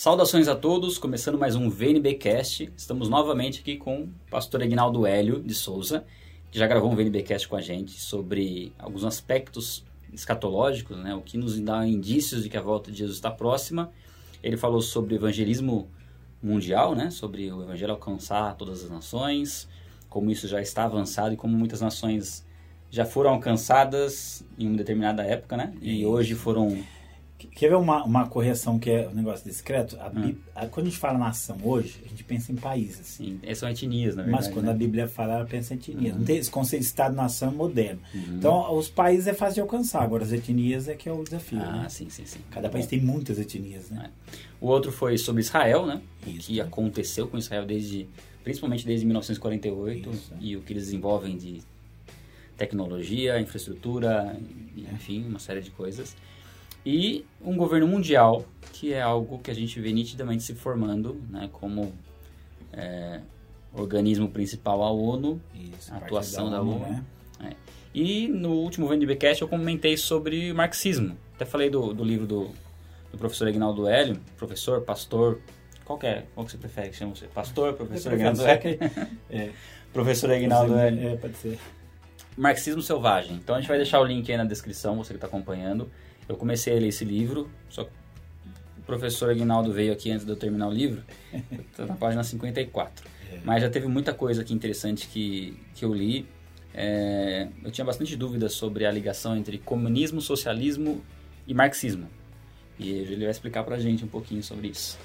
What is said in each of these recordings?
Saudações a todos, começando mais um VNBcast. Estamos novamente aqui com o pastor Aguinaldo Hélio de Souza, que já gravou um VNBcast com a gente sobre alguns aspectos escatológicos, né, o que nos dá indícios de que a volta de Jesus está próxima. Ele falou sobre evangelismo mundial, né, sobre o evangelho alcançar todas as nações, como isso já está avançado e como muitas nações já foram alcançadas em uma determinada época, né, e hoje foram Quer ver uma, uma correção que é um negócio discreto? A, hum. a, quando a gente fala nação hoje, a gente pensa em países. Sim, são etnias, na verdade. Mas quando né? a Bíblia fala, ela pensa em etnias. Uhum. Não tem esse conceito de Estado-nação moderno. Uhum. Então, os países é fácil de alcançar, agora as etnias é que é o desafio. Ah, né? sim, sim, sim. Cada país tem muitas etnias, né? É. O outro foi sobre Israel, né? Isso, o que né? aconteceu com Israel desde, principalmente desde 1948 Isso. e o que eles desenvolvem de tecnologia, infraestrutura, enfim, uma série de coisas e um governo mundial, que é algo que a gente vê nitidamente se formando né, como é, organismo principal a ONU, Isso, a atuação da ONU. Da ONU né? é. E no último VNBcast eu comentei sobre marxismo. Até falei do, do livro do, do professor Aguinaldo Hélio, professor, pastor, qual que é? Qual que você prefere que chama você? Pastor, professor é, Aguinaldo Hélio? É. professor Aguinaldo Hélio. É, pode ser. Marxismo Selvagem. Então a gente vai deixar o link aí na descrição, você que está acompanhando. Eu comecei a ler esse livro, só que o professor Aguinaldo veio aqui antes de eu terminar o livro, estou na página 54. É. Mas já teve muita coisa aqui interessante que, que eu li. É, eu tinha bastante dúvidas sobre a ligação entre comunismo, socialismo e marxismo. E ele vai explicar para a gente um pouquinho sobre isso.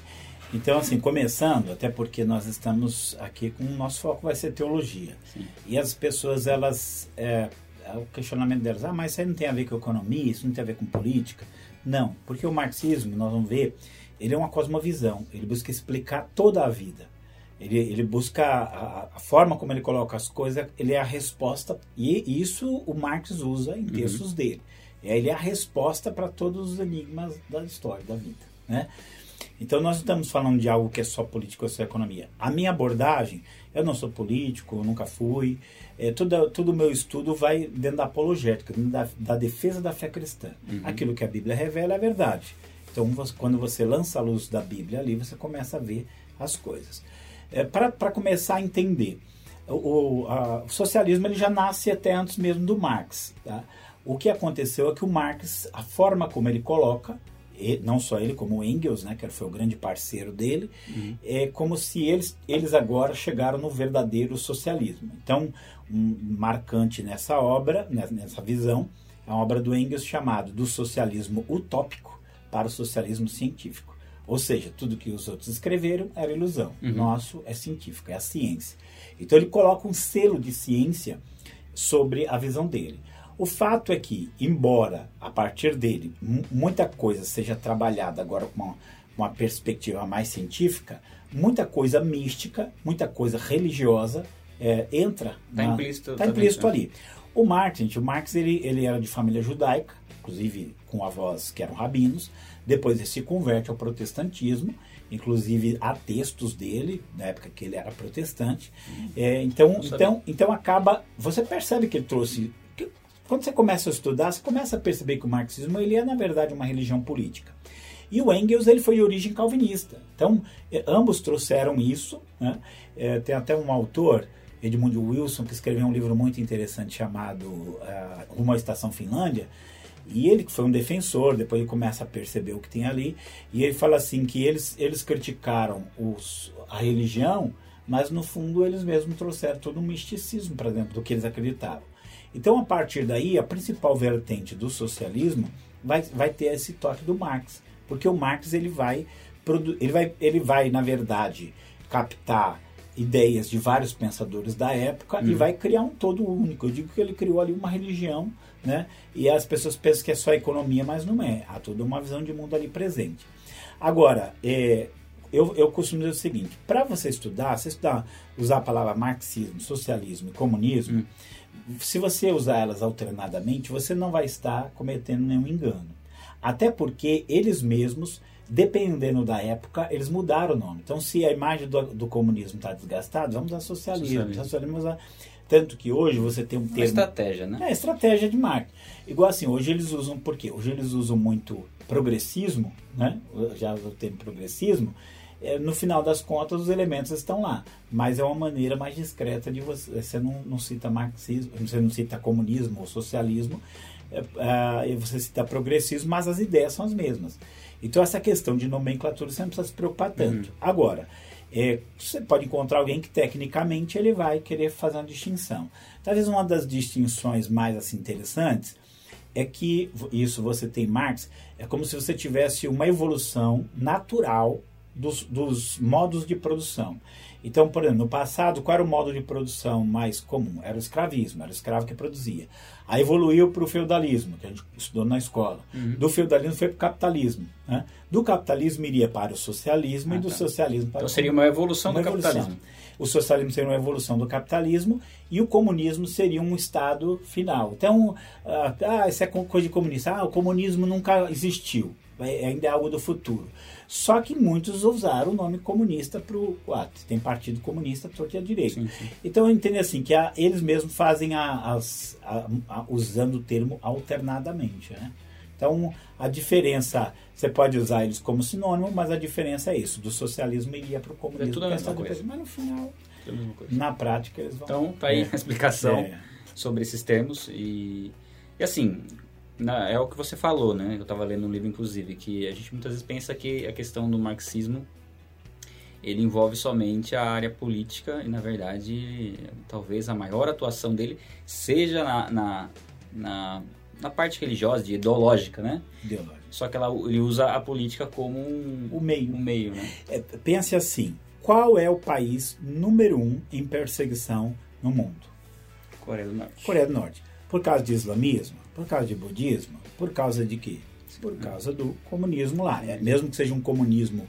Então, assim, começando, até porque nós estamos aqui com o nosso foco vai ser teologia. Sim. E as pessoas, elas é o questionamento delas, ah, mas isso aí não tem a ver com economia, isso não tem a ver com política. Não, porque o marxismo, nós vamos ver, ele é uma cosmovisão, ele busca explicar toda a vida. Ele, ele busca a, a, forma como ele coloca as coisas, ele é a resposta, e isso o Marx usa em uhum. textos uhum. dele. Ele é a resposta para todos os enigmas da história, da vida. Né? Então nós estamos falando de algo que é só político ou só economia. A minha abordagem, eu não sou político, nunca fui, é, tudo, tudo o meu estudo vai dentro da apologética, dentro da, da defesa da fé cristã. Uhum. Aquilo que a Bíblia revela é a verdade. Então você, quando você lança a luz da Bíblia ali, você começa a ver as coisas. É, Para começar a entender, o, a, o, socialismo ele já nasce até antes mesmo do Marx. Tá? O que aconteceu é que o Marx, a forma como ele coloca, não só ele, como o Engels, né, que foi o grande parceiro dele, uhum. é como se eles, eles agora chegaram no verdadeiro socialismo. Então, um marcante nessa obra, nessa visão, é a obra do Engels chamado Do Socialismo Utópico para o Socialismo Científico. Ou seja, tudo que os outros escreveram era ilusão. Uhum. Nosso é científico, é a ciência. Então ele coloca um selo de ciência sobre a visão dele. O fato é que, embora a partir dele muita coisa seja trabalhada agora com uma, uma perspectiva mais científica, muita coisa mística, muita coisa religiosa é, entra. Está implícito, tá implícito né? ali. O Marx, gente, o Marx ele, ele era de família judaica, inclusive com avós que eram rabinos. Depois ele se converte ao protestantismo, inclusive há textos dele, na época que ele era protestante. Hum, é, então, então, então acaba. Você percebe que ele trouxe quando você começa a estudar, você começa a perceber que o marxismo ele é, na verdade, uma religião política. E o Engels ele foi de origem calvinista. Então, eh, ambos trouxeram isso. Né? É, tem até um autor, Edmund Wilson, que escreveu um livro muito interessante chamado uh, Estação Finlândia. E ele que foi um defensor, depois ele começa a perceber o que tem ali. E ele fala assim que eles, eles criticaram os, a religião, mas no fundo eles mesmos trouxeram todo um misticismo para dentro do que eles acreditavam. Então, a partir daí, a principal vertente do socialismo vai, vai ter esse toque do Marx, porque o Marx ele vai, ele vai, ele vai na verdade, captar ideias de vários pensadores da época e uhum. vai criar um todo único. Eu digo que ele criou ali uma religião, né? E as pessoas pensam que é só economia, mas não é. Há toda uma visão de mundo ali presente. Agora, é, eu, eu costumo dizer o seguinte: para você estudar, você estudar, usar a palavra marxismo, socialismo e comunismo, uhum se você usar elas alternadamente, você não vai estar cometendo nenhum engano. Até porque eles mesmos, dependendo da época, eles mudaram o nome. Então, se a imagem do, do comunismo está desgastada, vamos usar socialismo. socialismo. socialismo Tanto que hoje você tem um termo. Uma estratégia, né? É, estratégia de marketing. Igual assim, hoje eles usam, por quê? Hoje eles usam muito progressismo, né? Já o termo progressismo. É, no final das contas, os elementos estão lá. Mas é uma maneira mais discreta de você. Você não, não cita marxismo, você não cita comunismo ou socialismo, é, é, você cita progressismo, mas as ideias são as mesmas. Então, essa questão de nomenclatura você não precisa se preocupar tanto. Uhum. Agora, é, você pode encontrar alguém que tecnicamente ele vai querer fazer uma distinção. Talvez uma das distinções mais assim, interessantes é que isso você tem Marx é como se você tivesse uma evolução natural dos, dos modos de produção. Então, por exemplo, no passado, qual era o modo de produção mais comum? Era o escravismo, era o escravo que produzia. Aí evoluiu para o feudalismo, que a gente estudou na escola. Uhum. Do feudalismo foi para o capitalismo. Né? Do capitalismo iria para o socialismo ah, e do tá. socialismo para então, o Então seria uma evolução uma do evolução. capitalismo. O socialismo seria uma evolução do capitalismo e o comunismo seria um estado final. Então, ah, ah isso é coisa de comunista. Ah, o comunismo nunca existiu. É, ainda é algo do futuro. Só que muitos usaram o nome comunista para o. Ah, tem partido comunista, torto a direita. Sim, sim. Então eu entendo assim, que a, eles mesmos fazem a, as, a, usando o termo alternadamente. Né? Então a diferença, você pode usar eles como sinônimo, mas a diferença é isso: do socialismo iria para o comunismo. É tudo a mesma coisa. Mas no final, na prática, eles vão. Então tá aí é. a explicação é. sobre esses termos. E, e assim, na, é o que você falou, né? Eu estava lendo um livro, inclusive, que a gente muitas vezes pensa que a questão do marxismo ele envolve somente a área política e, na verdade, talvez a maior atuação dele seja na, na, na, na parte religiosa, de ideológica, né? Ideológica. Só que ela, ele usa a política como um, o meio. Um meio né? É, pense assim, qual é o país número um em perseguição no mundo? Coreia do Norte. Coreia do Norte. Por causa de islamismo? Por causa de budismo? Por causa de quê? Por causa do comunismo lá. É, mesmo que seja um comunismo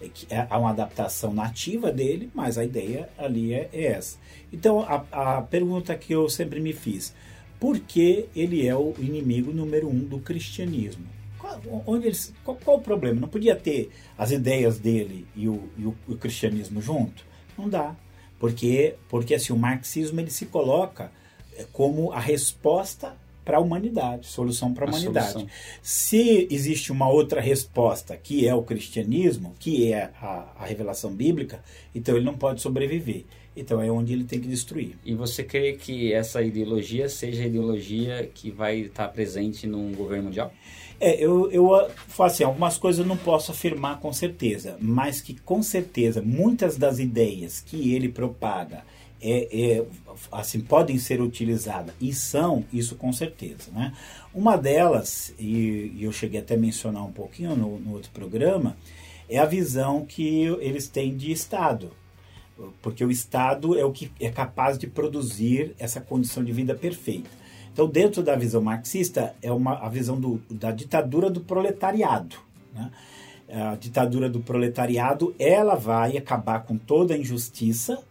é, que é uma adaptação nativa dele, mas a ideia ali é, é essa. Então, a, a, pergunta que eu sempre me fiz, por que ele é o inimigo número um do cristianismo? Qual, onde eles, qual, qual o problema? Não podia ter as ideias dele e o, e o, o cristianismo junto? Não dá. Porque, porque assim, o marxismo ele se coloca como a resposta para a humanidade, solução para a humanidade. Solução. Se existe uma outra resposta, que é o cristianismo, que é a, a, revelação bíblica, então ele não pode sobreviver. Então é onde ele tem que destruir. E você crê que essa ideologia seja a ideologia que vai estar presente num governo mundial? É, eu, eu falo assim, algumas coisas eu não posso afirmar com certeza, mas que com certeza muitas das ideias que ele propaga é, é, assim, podem ser utilizadas e são, isso com certeza. Né? Uma delas, e, e eu cheguei até a mencionar um pouquinho no, no, outro programa, é a visão que eles têm de Estado. Porque o Estado é o que é capaz de produzir essa condição de vida perfeita. Então, dentro da visão marxista, é uma, a visão do, da ditadura do proletariado. Né? A ditadura do proletariado, ela vai acabar com toda a injustiça,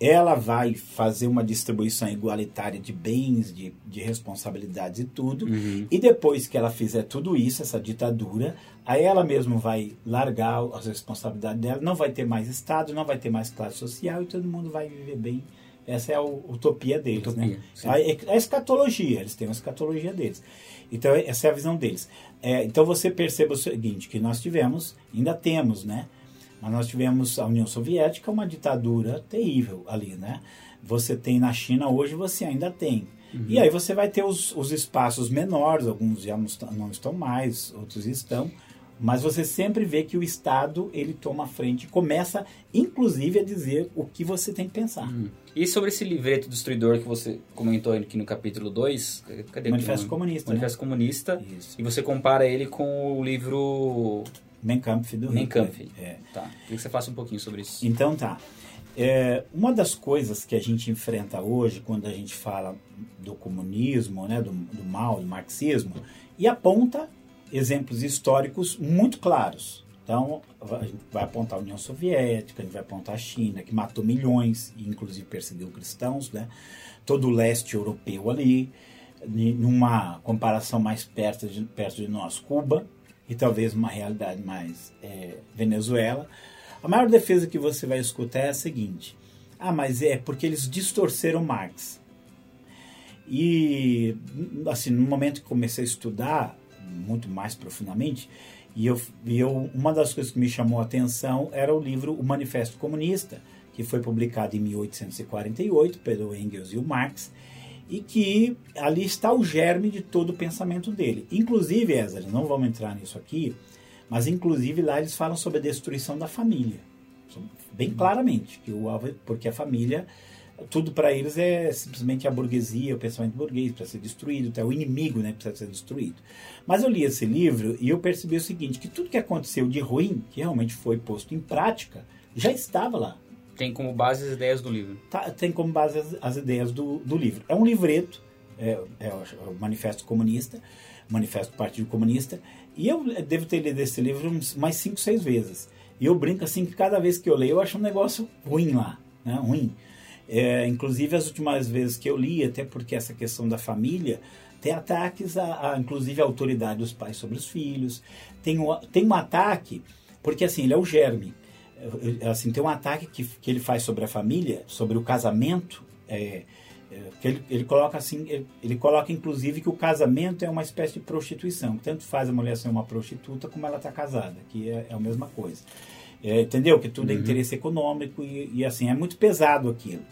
ela vai fazer uma distribuição igualitária de bens, de, de responsabilidades e tudo. Uhum. E depois que ela fizer tudo isso, essa ditadura, aí ela mesma vai largar as responsabilidades dela, não vai ter mais Estado, não vai ter mais classe social e todo mundo vai viver bem. Essa é a utopia deles, utopia, né? A, a, escatologia, eles têm a escatologia deles. Então, essa é a visão deles. É, então, você perceba o seguinte, que nós tivemos, ainda temos, né? Mas nós tivemos a União Soviética, uma ditadura terrível ali, né? Você tem na China hoje, você ainda tem. Uhum. E aí você vai ter os, os espaços menores, alguns já não estão, não estão mais, outros estão, mas você sempre vê que o Estado ele toma a frente, começa inclusive a dizer o que você tem que pensar. Uhum. E sobre esse livreto destruidor que você comentou aqui no capítulo 2, cadê Manifesto Comunista. Manifesto né? Comunista. Isso. E você compara ele com o livro Mein Kampf do Mein Kampf. É. Tá. Queria que você faça um pouquinho sobre isso. Então tá. É, uma das coisas que a gente enfrenta hoje quando a gente fala do comunismo, né, do, do mal, do marxismo, e aponta exemplos históricos muito claros. Então, a gente vai apontar a União Soviética, a gente vai apontar a China, que matou milhões e inclusive perseguiu cristãos, né? todo o leste europeu ali, numa comparação mais perto de, perto de nós, Cuba, e talvez uma realidade mais é, Venezuela. A maior defesa que você vai escutar é a seguinte: Ah, mas é porque eles distorceram Marx. E, assim, no momento que comecei a estudar muito mais profundamente, e eu, e eu, uma das coisas que me chamou a atenção era o livro O Manifesto Comunista, que foi publicado em 1848 pelo Engels e o Marx, e que ali está o germe de todo o pensamento dele. Inclusive, Ezra, não vamos entrar nisso aqui, mas inclusive lá eles falam sobre a destruição da família, bem claramente, que o porque a família tudo para eles é simplesmente a burguesia, o pensamento burguês para ser destruído, até o inimigo, né, precisa ser destruído. Mas eu li esse livro e eu percebi o seguinte, que tudo que aconteceu de ruim, que realmente foi posto em prática, já estava lá. Tem como base as ideias do livro. Tá, tem como base as, as ideias do, do, livro. É um livreto, é, é, o Manifesto Comunista, Manifesto do Partido Comunista, e eu devo ter lido esse livro mais cinco, seis vezes. E eu brinco assim que cada vez que eu leio eu acho um negócio ruim lá, né? ruim. É, inclusive as últimas vezes que eu li, até porque essa questão da família, tem ataques a, a inclusive a autoridade dos pais sobre os filhos, tem, tem um ataque, porque assim, ele é o germe, assim, tem um ataque que, que ele faz sobre a família, sobre o casamento, é, é, que ele, ele coloca assim, ele, ele, coloca inclusive que o casamento é uma espécie de prostituição, tanto faz a mulher ser uma prostituta como ela está casada, que é, é, a mesma coisa. É, entendeu? Que tudo é uhum. é interesse econômico e, e, assim, é muito pesado aquilo.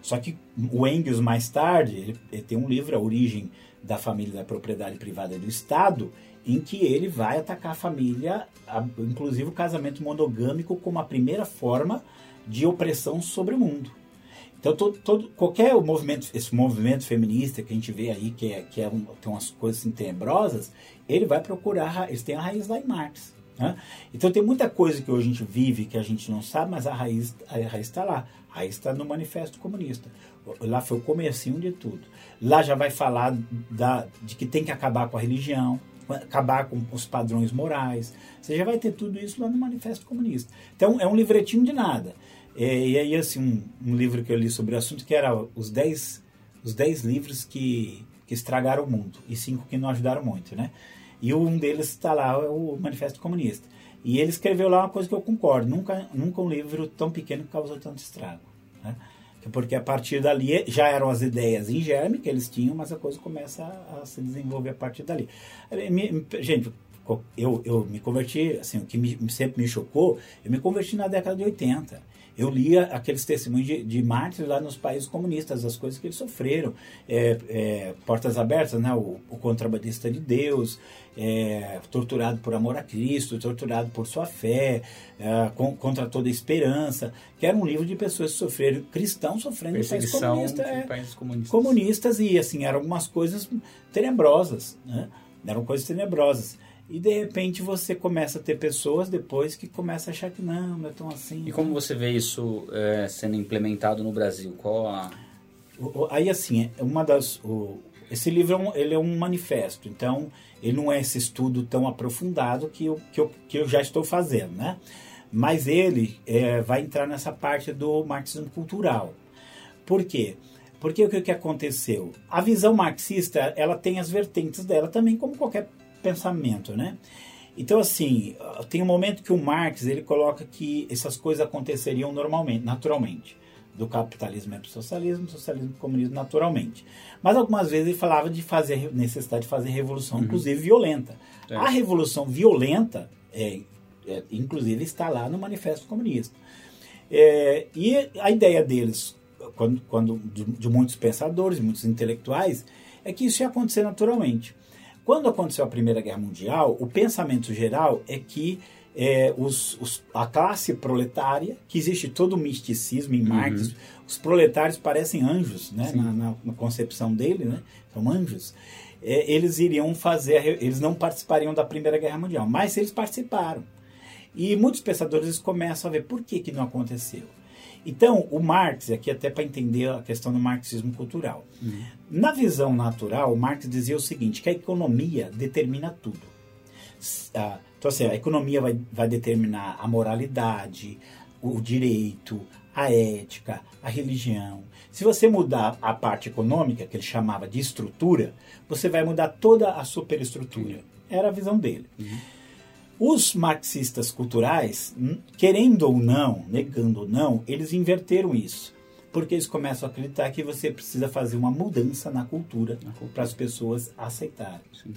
Só que o Engels, mais tarde, ele, ele tem um livro, A Origem da Família da Propriedade Privada do Estado, em que ele vai atacar a família, inclusive o casamento monogâmico, como a primeira forma de opressão sobre o mundo. Então, todo, todo, qualquer movimento, esse movimento feminista que a gente vê aí, que, é, que é um, tem umas coisas assim, tenebrosas, ele vai procurar, eles têm a raiz lá em Marx. Né? Então, tem muita coisa que hoje a gente vive que a gente não sabe, mas a raiz está lá. A raiz está no Manifesto Comunista. Lá foi o comecinho de tudo. Lá já vai falar da, de que tem que acabar com a religião, acabar com os padrões morais. Você já vai ter tudo isso lá no Manifesto Comunista. Então, é um livretinho de nada. É, e aí, assim, um, um, livro que eu li sobre o assunto, que era os 10 os dez livros que, que estragaram o mundo e cinco que não ajudaram muito, né? E um deles está lá, é o Manifesto Comunista. E ele escreveu lá uma coisa que eu concordo. Nunca, nunca um livro tão pequeno causou tanto estrago. Né? Porque a partir dali já eram as ideias em germe que eles tinham, mas a coisa começa a, a se desenvolver a partir dali. Gente, eu, eu me converti, assim, o que me, sempre me chocou, eu me converti na década de 80 eu lia aqueles testemunhos de, de mártires lá nos países comunistas, as coisas que eles sofreram. É, é, portas abertas, né? o, o contrabandista de Deus, é, torturado por amor a Cristo, torturado por sua fé, é, com, contra toda esperança, que era um livro de pessoas que sofreram, cristãos sofrendo em países, comunista, é, países comunistas. comunistas. e assim, eram algumas coisas tenebrosas, né? eram coisas tenebrosas. E de repente você começa a ter pessoas depois que começam a achar que não, não é tão assim. E como você vê isso é, sendo implementado no Brasil? Qual a... Aí assim, é uma das, o, esse livro é um, ele é um manifesto, então ele não é esse estudo tão aprofundado que eu, que eu, que eu já estou fazendo, né? Mas ele é, vai entrar nessa parte do marxismo cultural. Por quê? Porque o que, que aconteceu? A visão marxista, ela tem as vertentes dela também, como qualquer pensamento, né? Então, assim, tem um momento que o Marx ele coloca que essas coisas aconteceriam normalmente, naturalmente. Do capitalismo para o socialismo, socialismo para o comunismo naturalmente. Mas algumas vezes ele falava de fazer necessidade de fazer revolução, uhum. inclusive violenta. É. A revolução violenta, é, é, inclusive, está lá no Manifesto Comunista. É, e a ideia deles, quando, quando de, de muitos pensadores, muitos intelectuais, é que isso ia acontecer naturalmente. Quando aconteceu a Primeira Guerra Mundial, o pensamento geral é que é, os, os, a classe proletária, que existe todo o misticismo em Marx, uhum. os proletários parecem anjos, né? Na, na, na, concepção dele, né? São anjos. É, eles iriam fazer, eles não participariam da Primeira Guerra Mundial, mas eles participaram. E muitos pensadores começam a ver por que, que não aconteceu. Então, o Marx, aqui até para entender a questão do marxismo cultural. Uhum. Na visão natural, o Marx dizia o seguinte, que a economia determina tudo. Ah, então, assim, a economia vai, vai determinar a moralidade, o direito, a ética, a religião. Se você mudar a parte econômica, que ele chamava de estrutura, você vai mudar toda a superestrutura. Uhum. Era a visão dele. Uhum. Os marxistas culturais, querendo ou não, negando ou não, eles inverteram isso. porque eles começam a acreditar que você precisa fazer uma mudança na cultura, cultura. para as pessoas aceitarem. Sim.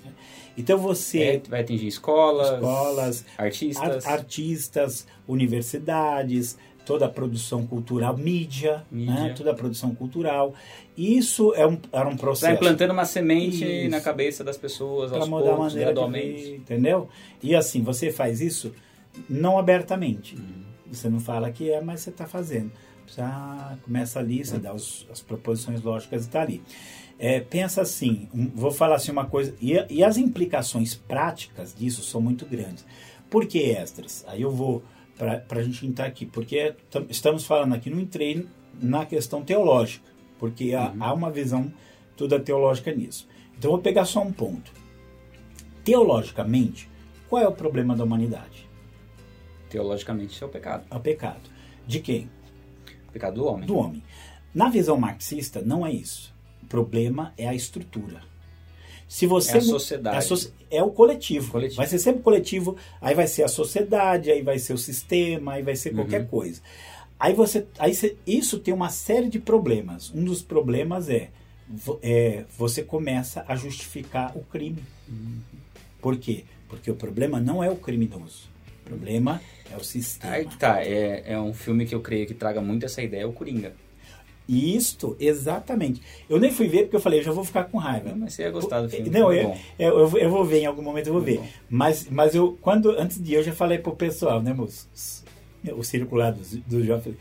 Então você é, vai atingir escolas, escolas artistas, ar, artistas, universidades, toda a produção cultural, mídia, mídia. Né? toda a produção cultural. Isso é um, era um processo. Vai implantando uma semente isso. na cabeça das pessoas aos mudar poucos, a maneira gradualmente. Ver, entendeu? E assim, você faz isso não abertamente. Uhum. Você não fala que é, mas você está fazendo. Já começa ali, você dá os, as proposições lógicas e está ali. É, pensa assim, um, vou falar assim uma coisa, e, e as implicações práticas disso são muito grandes. Por que extras? Aí eu vou para a gente entrar aqui, porque estamos falando aqui, não entrei na questão teológica, porque há, uhum. há uma visão toda teológica nisso. Então vou pegar só um ponto. Teologicamente, qual é o problema da humanidade? Teologicamente é o pecado. É o pecado. De quem? O pecado do homem. Do homem. Na visão marxista, não é isso. O problema é a estrutura. Se você é a sociedade. É, é o coletivo. coletivo. Vai ser sempre coletivo, aí vai ser a sociedade, aí vai ser o sistema, aí vai ser qualquer uhum. coisa. Aí você, aí você, isso tem uma série de problemas. Um dos problemas é, é você começa a justificar o crime. Uhum. Por quê? Porque o problema não é o criminoso. O problema é o sistema. Aí tá, é, é um filme que eu creio que traga muito essa ideia, o Coringa. Isto, exatamente. Eu nem fui ver porque eu falei, eu já vou ficar com raiva. Não, mas você ia gostar do filme. Não, eu, eu, eu, eu, vou ver, em algum momento eu vou ver. Mas, mas eu, quando, antes de eu já falei pro pessoal, né, moço? O circular do, do jovem.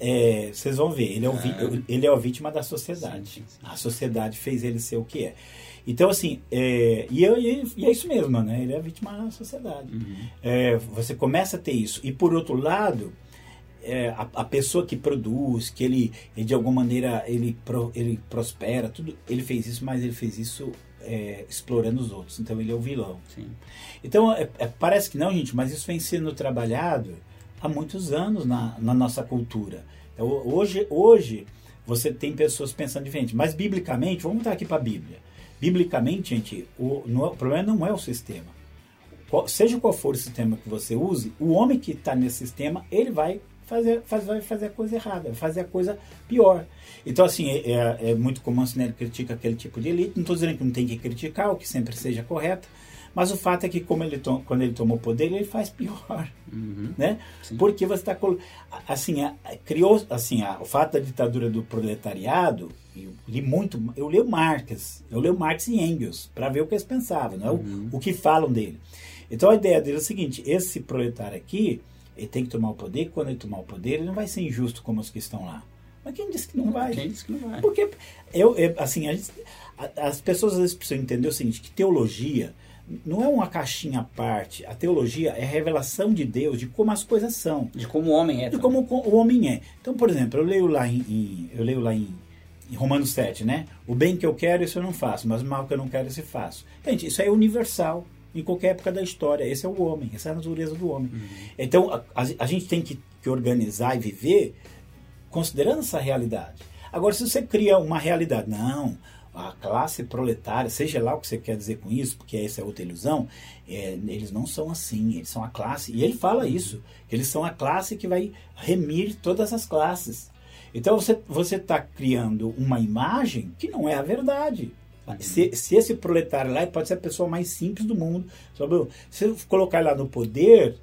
É, vocês vão ver, ele é, o, ah. ele é a vítima da sociedade. Sim, sim. A sociedade fez ele ser o que é. Então, assim, é, e, eu, e, é isso mesmo, né? Ele é a vítima da sociedade. Uhum. É, você começa a ter isso. E, por outro lado, é, a, a, pessoa que produz, que ele, ele de alguma maneira ele, pro, ele prospera, tudo, ele fez isso, mas ele fez isso é, explorando os outros. Então ele é o vilão. Sim. Então é, é, parece que não, gente, mas isso vem sendo trabalhado há muitos anos na, na nossa cultura. Então, hoje, hoje você tem pessoas pensando diferente, mas biblicamente, vamos estar aqui para a Bíblia. Biblicamente, gente, o, no, o problema não é o sistema. Qual, seja qual for o sistema que você use, o homem que está nesse sistema, ele vai fazer, faz, vai fazer a coisa errada, vai fazer a coisa pior. Então, assim, é, é, é muito comum a Sinelli critica aquele tipo de elite. Não estou dizendo que não tem que criticar, o que sempre seja correto. Mas o fato é que, como ele quando ele tomou poder, ele faz pior. Uhum, né? Sim. Porque você está. Assim, a, criou. Assim, a, o fato da ditadura do proletariado. Eu li muito. Eu leio Marx. Eu leio Marx e Engels. Para ver o que eles pensavam, não é? Uhum. O, o que falam dele. Então a ideia dele é o seguinte: esse proletário aqui ele tem que tomar o poder, quando ele tomar o poder, ele não vai ser injusto como os que estão lá. Mas quem disse que não vai? Quem disse que não vai? Porque, eu, eu assim, gente, as pessoas às vezes precisam entender o seguinte, que teologia não é uma caixinha à parte. A teologia é a revelação de Deus, de como as coisas são. De como o homem é. De como o homem é. Então, por exemplo, eu leio lá em, em eu leio lá em, em Romanos 7, né? O bem que eu quero, isso eu não faço, mas o mal que eu não quero, isso eu faço. Gente, isso é universal em qualquer época da história. Esse é o homem, essa é a natureza do homem. Uhum. Então, a, a, gente tem que, que organizar e viver considerando essa realidade. Agora, se você cria uma realidade, não, a classe proletária, seja lá o que você quer dizer com isso, porque essa é outra ilusão, é, eles não são assim, eles são a classe, e ele fala uhum. isso, que eles são a classe que vai remir todas as classes. Então você está criando uma imagem que não é a verdade. Se, se, esse proletário lá pode ser a pessoa mais simples do mundo, sabe? se colocar lá no poder,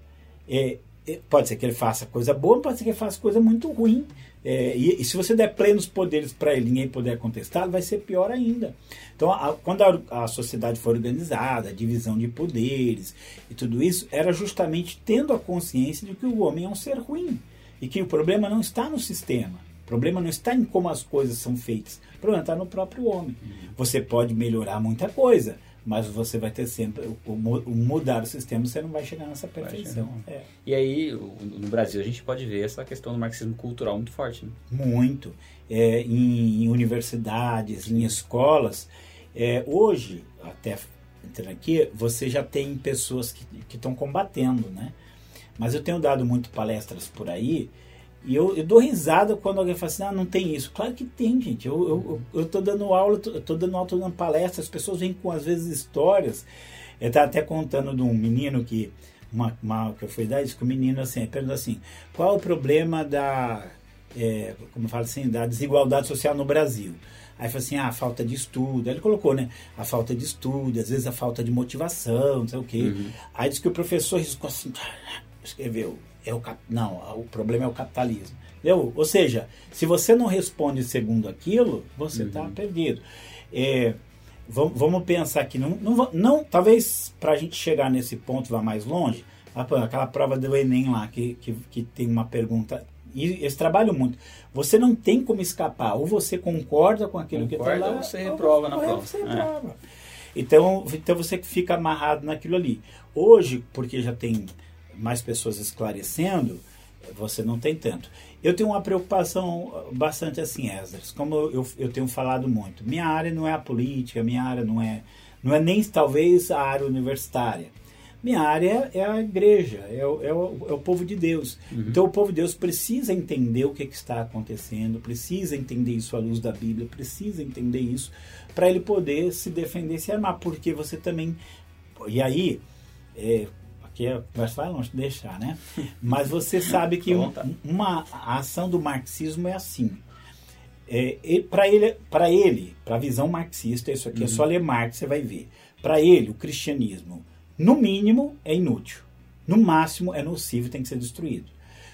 é, é, pode ser que ele faça coisa boa, pode ser que ele faça coisa muito ruim. É, e, e, se você der plenos poderes para ele e ninguém puder contestar, vai ser pior ainda. Então, a, quando a, a, sociedade foi organizada, a divisão de poderes e tudo isso, era justamente tendo a consciência de que o homem é um ser ruim e que o problema não está no sistema. O problema não está em como as coisas são feitas. O problema está no próprio homem. Você pode melhorar muita coisa, mas você vai ter sempre o, o, mudar o sistema, você não vai chegar nessa perfeição. É. E aí, no Brasil, a gente pode ver essa questão do marxismo cultural muito forte. Né? Muito. É, em, em, universidades, em escolas. É, hoje, até entrando aqui, você já tem pessoas que estão combatendo, né? Mas eu tenho dado muito palestras por aí e eu, eu dou risada quando alguém fala assim, ah, não tem isso. Claro que tem, gente. Eu, eu, eu tô dando aula, tô dando aula, tô dando palestra, as pessoas vêm com, às vezes, histórias. Eu estava até contando de um menino que, uma, uma que eu fui dar, disse que o menino, assim, perguntou assim, qual é o problema da, é, como fala assim, da desigualdade social no Brasil. Aí falou assim, ah, a falta de estudo. Aí ele colocou, né? A falta de estudo, às vezes a falta de motivação, não sei o quê. Uhum. Aí disse que o professor riscou assim, escreveu, é o cap... não, o problema é o capitalismo. Entendeu? Ou seja, se você não responde segundo aquilo, você está uhum. perdido. É, vamos, vamos pensar aqui, não, não, não talvez para a gente chegar nesse ponto vá mais longe, aquela prova do Enem lá, que, que, que tem uma pergunta e eles trabalham muito. Você não tem como escapar. Ou você concorda com aquilo tá concorda, que está lá. Ou você reprova na prova. Você reprova. É. Então, então você fica amarrado naquilo ali. Hoje, porque já tem mais pessoas esclarecendo, você não tem tanto. Eu tenho uma preocupação bastante assim, Esdras, como eu, eu tenho falado muito. Minha área não é a política, minha área não é, não é nem talvez a área universitária. Minha área é a igreja, é o, é o, é o povo de Deus. Uhum. Então o povo de Deus precisa entender o que, que, está acontecendo, precisa entender isso à luz da Bíblia, precisa entender isso para ele poder se defender, se armar, porque você também. E aí, é, é, vai longe deixar, né? Mas você sabe que um, uma a ação do marxismo é assim. É, para ele, para ele, para a visão marxista, isso aqui uhum. é só ler Marx, você vai ver. Para ele, o cristianismo no mínimo, é inútil. No máximo, é nocivo e tem que ser destruído.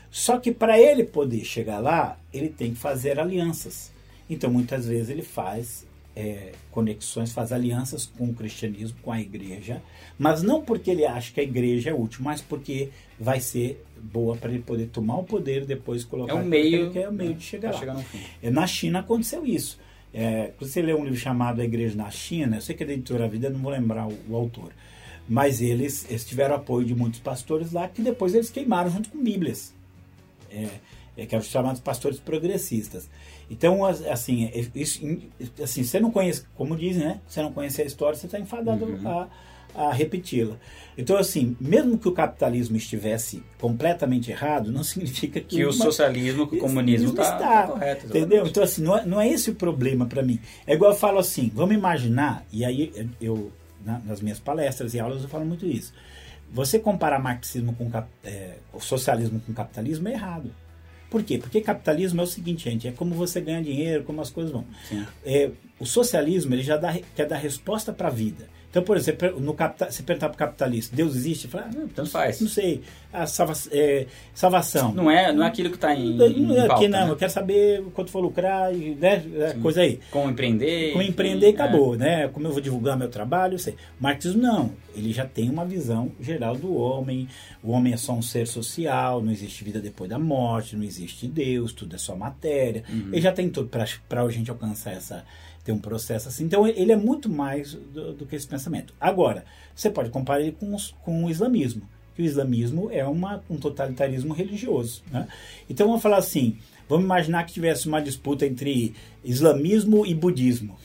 Só que para ele poder chegar lá, ele tem que fazer alianças. Então, muitas vezes, ele faz é, conexões, faz alianças com o cristianismo, com a igreja, mas não porque ele acha que a igreja é útil, mas porque vai ser boa para ele poder tomar o poder e depois colocar é um meio, que é o meio de chegar lá. Chegar é, na China aconteceu isso. É, você lê um livro chamado A Igreja na China, eu sei que é da editora Vida, não vou lembrar o, o autor mas eles, eles tiveram apoio de muitos pastores lá que depois eles queimaram junto com Bíblias. É, é, que eram os chamados pastores progressistas. Então, assim, é, isso, assim, você não conhece, como dizem, né? Você não conhece a história, você está enfadado uhum. a, a repeti-la. Então, assim, mesmo que o capitalismo estivesse completamente errado, não significa que, que o socialismo, que o comunismo tá, está, correto. Entendeu? Então, assim, não é, não é esse o problema para mim. É igual eu falo assim, vamos imaginar, e aí eu, na, nas minhas palestras e aulas eu falo muito isso. Você comparar marxismo com é, o socialismo com capitalismo é errado. Por quê? Porque capitalismo é o seguinte, gente, é como você ganha dinheiro, como as coisas vão. É, o socialismo ele já dá, quer dar resposta para a vida. Então, por exemplo, no capital, se perguntar para o capitalista, Deus existe? Fala, ah, Tanto faz. Não sei. A salva, é, salvação. Não é, não é aquilo que está em, não, em é pauta, aqui não. Né? Eu quero saber quanto for lucrar, né? É, coisa aí. Como empreender. Como empreender e acabou, é. né? Como eu vou divulgar meu trabalho, eu sei. Marxismo não. Ele já tem uma visão geral do homem. O homem é só um ser social, não existe vida depois da morte, não existe Deus, tudo é só matéria. Uhum. Ele já tem tudo para a gente alcançar essa tem um processo assim. Então ele é muito mais do, do que esse pensamento. Agora, você pode comparar ele com, com o islamismo, que o islamismo é uma, um totalitarismo religioso. Né? Então vamos falar assim, vamos imaginar que tivesse uma disputa entre islamismo e budismo.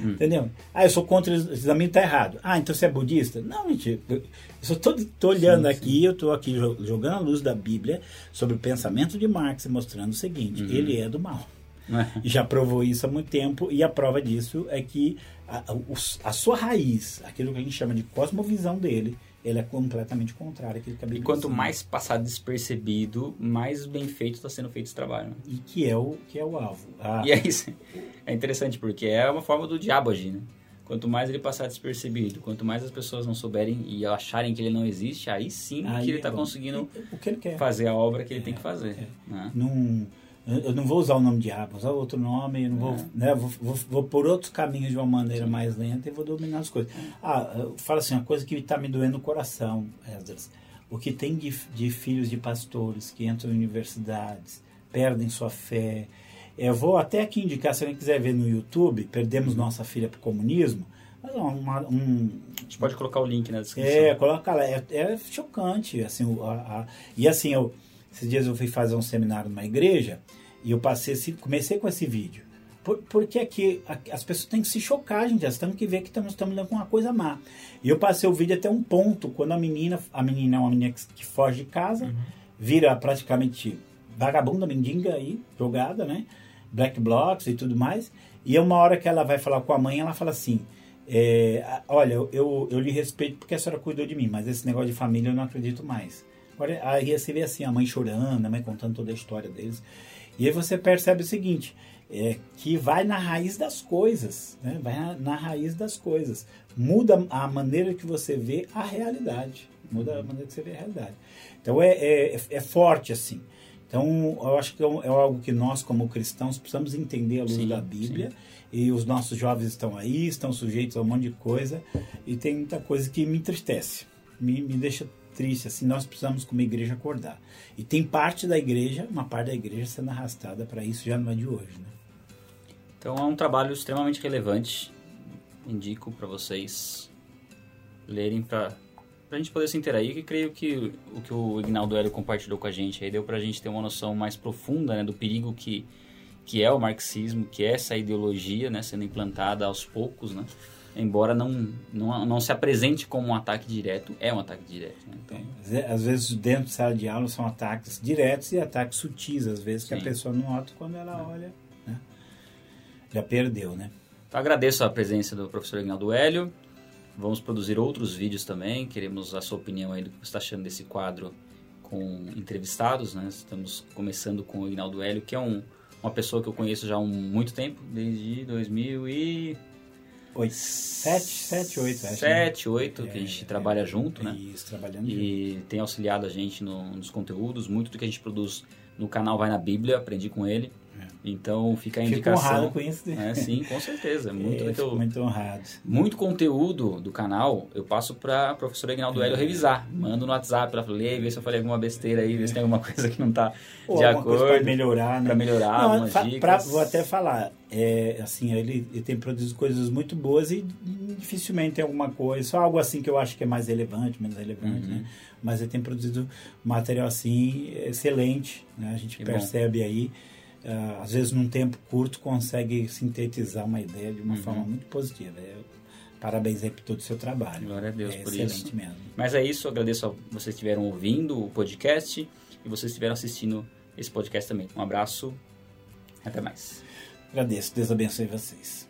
Hum. Entendeu? Ah, eu sou contra o islamismo, está errado. Ah, então você é budista? Não, gente, eu só estou olhando sim, aqui, sim. eu estou aqui jogando a luz da Bíblia sobre o pensamento de Marx e mostrando o seguinte, uhum. ele é do mal. É. Já provou isso há muito tempo, e a prova disso é que a, a, a, sua raiz, aquilo que a gente chama de cosmovisão dele, ele é completamente contrário àquilo que a Bíblia E quanto mais passar despercebido, mais bem feito está sendo feito esse trabalho. Né? E que é o, que é o alvo. Ah. E é isso. É interessante, porque é uma forma do diabo agir, né? Quanto mais ele passar despercebido, quanto mais as pessoas não souberem e acharem que ele não existe, aí sim aí que ele está é conseguindo ele fazer a obra que ele é, tem que fazer. É. Né? Num eu não vou usar o nome diabo, vou usar outro nome, eu não vou, é. né, vou, vou, vou, por outros caminhos de uma maneira Sim. mais lenta e vou dominar as coisas. Ah, fala assim, uma coisa que está me doendo no coração, Esdras. O que tem de, de filhos de pastores que entram em universidades, perdem sua fé. Eu vou até aqui indicar, se alguém quiser ver no YouTube, Perdemos Nossa Filha para o Comunismo. Uma, um, a gente pode colocar o link na descrição. É, coloca lá. É, é chocante. Assim, a, a, e assim, eu, esses dias eu fui fazer um seminário numa igreja e eu passei, comecei com esse vídeo. Por, porque aqui as pessoas têm que se chocar, gente. Elas têm que ver que estamos lidando com uma coisa má. E eu passei o vídeo até um ponto, quando a menina, a menina é uma menina que, que foge de casa, uhum. vira praticamente vagabunda, mendiga aí, jogada, né? Black blocks e tudo mais. E é uma hora que ela vai falar com a mãe, ela fala assim: é, Olha, eu, eu lhe respeito porque a senhora cuidou de mim, mas esse negócio de família eu não acredito mais. Agora, aí você vê assim, a mãe chorando, a mãe contando toda a história deles. E aí você percebe o seguinte, é, que vai na raiz das coisas, né? vai na, na, raiz das coisas. Muda a maneira que você vê a realidade. Muda a maneira que você vê a realidade. Então é, é, é forte assim. Então eu acho que é, é algo que nós, como cristãos, precisamos entender a luz sim, da Bíblia. Sim. E os nossos jovens estão aí, estão sujeitos a um monte de coisa. E tem muita coisa que me entristece, me, me deixa triste. Assim, nós precisamos, como igreja, acordar. E tem parte da igreja, uma parte da igreja sendo arrastada para isso já não é de hoje. Né? Então é um trabalho extremamente relevante. Indico para vocês lerem para a gente poder se interagir, que creio que o que o Ignaldo Hélio compartilhou com a gente aí deu para a gente ter uma noção mais profunda né, do perigo que, que é o marxismo, que é essa ideologia né, sendo implantada aos poucos, né? Embora não, não, não se apresente como um ataque direto, é um ataque direto. Né? Então... Às vezes dentro de sala de aula são ataques diretos e ataques sutis, às vezes que Sim. a pessoa não nota quando ela olha já perdeu, né? Então, agradeço a presença do professor Ignaldo Hélio. Vamos produzir outros vídeos também. Queremos a sua opinião aí do que você está achando desse quadro com entrevistados, né? Estamos começando com o Ignaldo Hélio, que é um, uma pessoa que eu conheço já há muito tempo, desde 2000 e... Oito. Sete, sete, oito, acho. Sete, oito, que a gente é, trabalha é, junto, né? Isso, trabalhando E junto. tem auxiliado a gente no, nos conteúdos. Muito do que a gente produz no canal vai na Bíblia, aprendi com ele. Então fica a indicação. Fico honrado com isso. É, sim, com certeza. Muito, é, muito, muito honrado. Muito conteúdo do canal eu passo para a professora Ignaldo Hélio é. revisar. Mando no WhatsApp para ler, ver se eu falei alguma besteira aí, ver se tem alguma coisa que não está de acordo. Para melhorar, né? Para melhorar, não, algumas dicas. Pra, vou até falar, é, assim, ele, ele, tem produzido coisas muito boas e dificilmente tem alguma coisa, só algo assim que eu acho que é mais relevante, menos relevante, uhum. né? Mas ele tem produzido material assim excelente, né? A gente que percebe bom. aí uh, às vezes num tempo curto, consegue sintetizar uma ideia de uma uhum. forma muito positiva. Eu, parabéns aí por todo o seu trabalho. Glória a Deus é por excelente isso. mesmo. Mas é isso, agradeço a vocês que estiveram ouvindo o podcast e vocês que estiveram assistindo esse podcast também. Um abraço, até mais. Agradeço, Deus abençoe vocês.